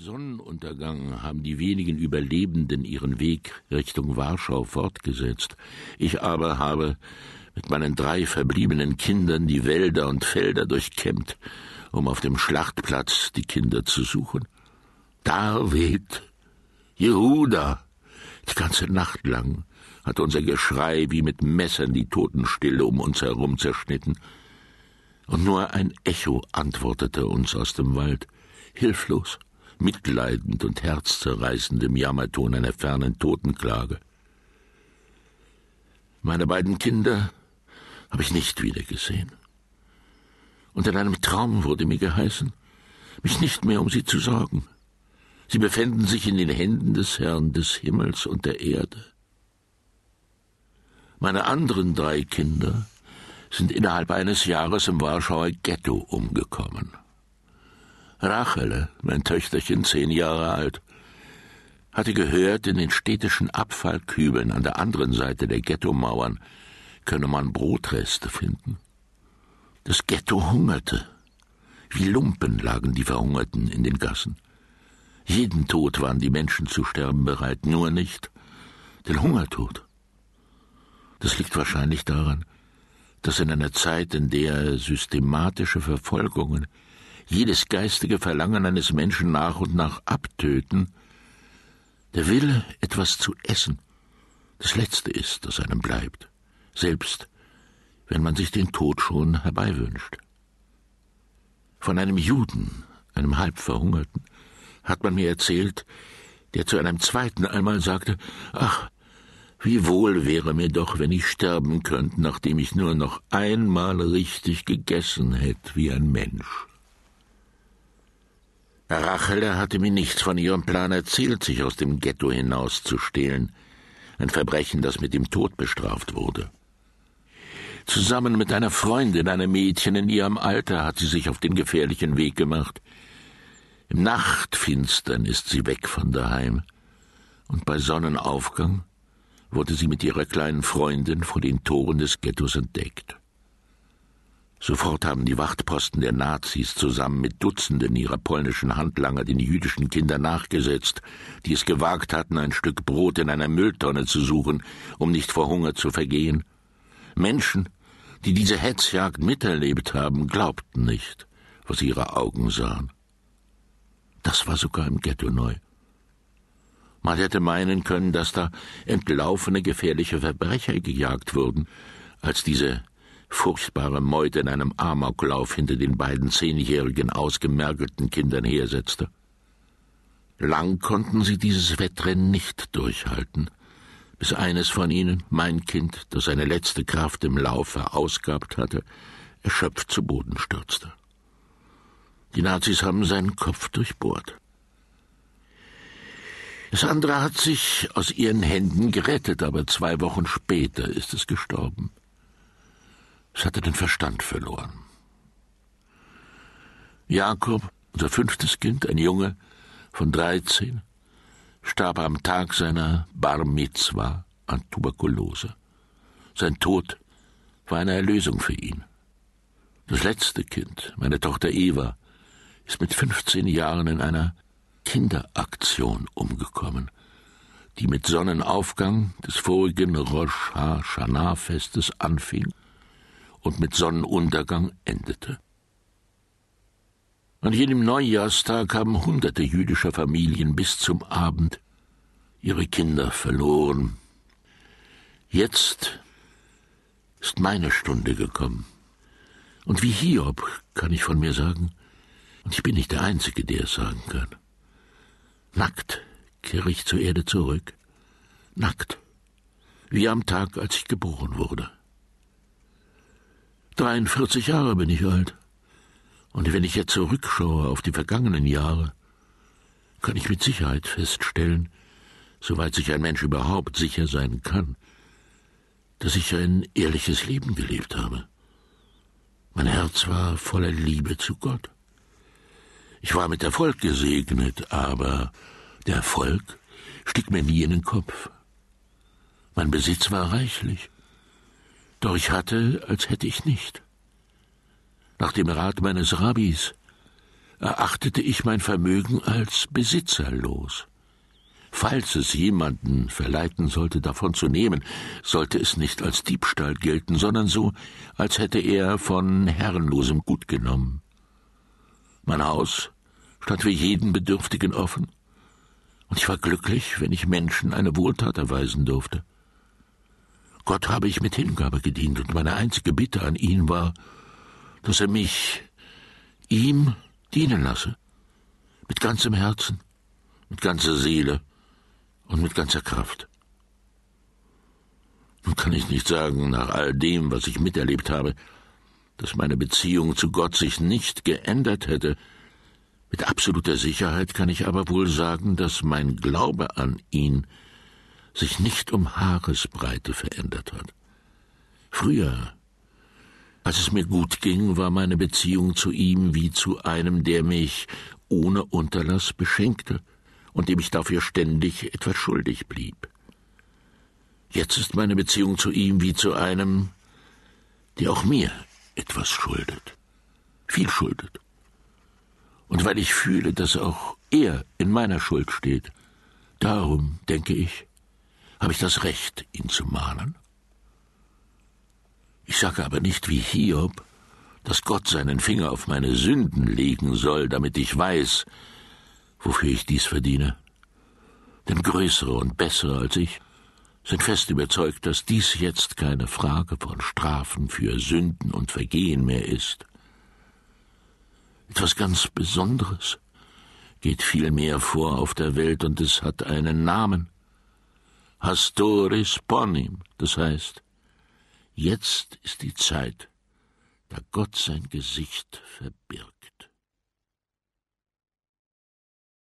Sonnenuntergang haben die wenigen Überlebenden ihren Weg Richtung Warschau fortgesetzt. Ich aber habe mit meinen drei verbliebenen Kindern die Wälder und Felder durchkämmt, um auf dem Schlachtplatz die Kinder zu suchen. David, Jehuda, die ganze Nacht lang hat unser Geschrei wie mit Messern die Totenstille um uns herum zerschnitten, und nur ein Echo antwortete uns aus dem Wald, hilflos mitleidend und herzzerreißend im Jammerton einer fernen Totenklage. Meine beiden Kinder habe ich nicht wiedergesehen. Und in einem Traum wurde mir geheißen, mich nicht mehr um sie zu sorgen. Sie befänden sich in den Händen des Herrn des Himmels und der Erde. Meine anderen drei Kinder sind innerhalb eines Jahres im Warschauer Ghetto umgekommen. Rachele, mein Töchterchen, zehn Jahre alt, hatte gehört, in den städtischen Abfallkübeln an der anderen Seite der Ghettomauern könne man Brotreste finden. Das Ghetto hungerte. Wie Lumpen lagen die Verhungerten in den Gassen. Jeden Tod waren die Menschen zu sterben bereit, nur nicht den Hungertod. Das liegt wahrscheinlich daran, dass in einer Zeit, in der systematische Verfolgungen jedes geistige Verlangen eines Menschen nach und nach abtöten, der Wille, etwas zu essen, das Letzte ist, das einem bleibt, selbst wenn man sich den Tod schon herbeiwünscht. Von einem Juden, einem Halbverhungerten, hat man mir erzählt, der zu einem zweiten einmal sagte, ach, wie wohl wäre mir doch, wenn ich sterben könnte, nachdem ich nur noch einmal richtig gegessen hätte wie ein Mensch. Rachel hatte mir nichts von ihrem Plan erzählt, sich aus dem Ghetto hinauszustehlen, ein Verbrechen, das mit dem Tod bestraft wurde. Zusammen mit einer Freundin, einem Mädchen in ihrem Alter, hat sie sich auf den gefährlichen Weg gemacht. Im Nachtfinstern ist sie weg von daheim, und bei Sonnenaufgang wurde sie mit ihrer kleinen Freundin vor den Toren des Ghettos entdeckt. Sofort haben die Wachtposten der Nazis zusammen mit Dutzenden ihrer polnischen Handlanger den jüdischen Kindern nachgesetzt, die es gewagt hatten, ein Stück Brot in einer Mülltonne zu suchen, um nicht vor Hunger zu vergehen. Menschen, die diese Hetzjagd miterlebt haben, glaubten nicht, was ihre Augen sahen. Das war sogar im Ghetto neu. Man hätte meinen können, dass da entlaufene gefährliche Verbrecher gejagt wurden, als diese furchtbare Meute in einem Amoklauf hinter den beiden zehnjährigen ausgemergelten Kindern hersetzte. Lang konnten sie dieses Wettrennen nicht durchhalten, bis eines von ihnen, mein Kind, das seine letzte Kraft im Lauf verausgabt hatte, erschöpft zu Boden stürzte. Die Nazis haben seinen Kopf durchbohrt. Das andere hat sich aus ihren Händen gerettet, aber zwei Wochen später ist es gestorben. Es hatte den Verstand verloren. Jakob, unser fünftes Kind, ein Junge von dreizehn, starb am Tag seiner Bar Mitzwa an Tuberkulose. Sein Tod war eine Erlösung für ihn. Das letzte Kind, meine Tochter Eva, ist mit 15 Jahren in einer Kinderaktion umgekommen, die mit Sonnenaufgang des vorigen Rosh Hashanah-Festes anfing und mit Sonnenuntergang endete. An jenem Neujahrstag haben hunderte jüdischer Familien bis zum Abend ihre Kinder verloren. Jetzt ist meine Stunde gekommen. Und wie Hiob kann ich von mir sagen, und ich bin nicht der Einzige, der es sagen kann. Nackt kehre ich zur Erde zurück, nackt, wie am Tag, als ich geboren wurde. 43 Jahre bin ich alt. Und wenn ich jetzt zurückschaue auf die vergangenen Jahre, kann ich mit Sicherheit feststellen, soweit sich ein Mensch überhaupt sicher sein kann, dass ich ein ehrliches Leben gelebt habe. Mein Herz war voller Liebe zu Gott. Ich war mit Erfolg gesegnet, aber der Erfolg stieg mir nie in den Kopf. Mein Besitz war reichlich. Doch ich hatte, als hätte ich nicht. Nach dem Rat meines Rabbis erachtete ich mein Vermögen als besitzerlos. Falls es jemanden verleiten sollte, davon zu nehmen, sollte es nicht als Diebstahl gelten, sondern so, als hätte er von herrenlosem Gut genommen. Mein Haus stand für jeden Bedürftigen offen, und ich war glücklich, wenn ich Menschen eine Wohltat erweisen durfte. Gott habe ich mit Hingabe gedient, und meine einzige Bitte an ihn war, dass er mich ihm dienen lasse, mit ganzem Herzen, mit ganzer Seele und mit ganzer Kraft. Nun kann ich nicht sagen, nach all dem, was ich miterlebt habe, dass meine Beziehung zu Gott sich nicht geändert hätte. Mit absoluter Sicherheit kann ich aber wohl sagen, dass mein Glaube an ihn sich nicht um Haaresbreite verändert hat. Früher, als es mir gut ging, war meine Beziehung zu ihm wie zu einem, der mich ohne Unterlass beschenkte und dem ich dafür ständig etwas schuldig blieb. Jetzt ist meine Beziehung zu ihm wie zu einem, der auch mir etwas schuldet, viel schuldet. Und weil ich fühle, dass auch er in meiner Schuld steht, darum, denke ich, habe ich das Recht, ihn zu mahnen. Ich sage aber nicht wie Hiob, dass Gott seinen Finger auf meine Sünden legen soll, damit ich weiß, wofür ich dies verdiene. Denn größere und bessere als ich sind fest überzeugt, dass dies jetzt keine Frage von Strafen für Sünden und Vergehen mehr ist. Etwas ganz Besonderes geht viel mehr vor auf der Welt und es hat einen Namen. Hastoris Ponim, das heißt, jetzt ist die Zeit, da Gott sein Gesicht verbirgt.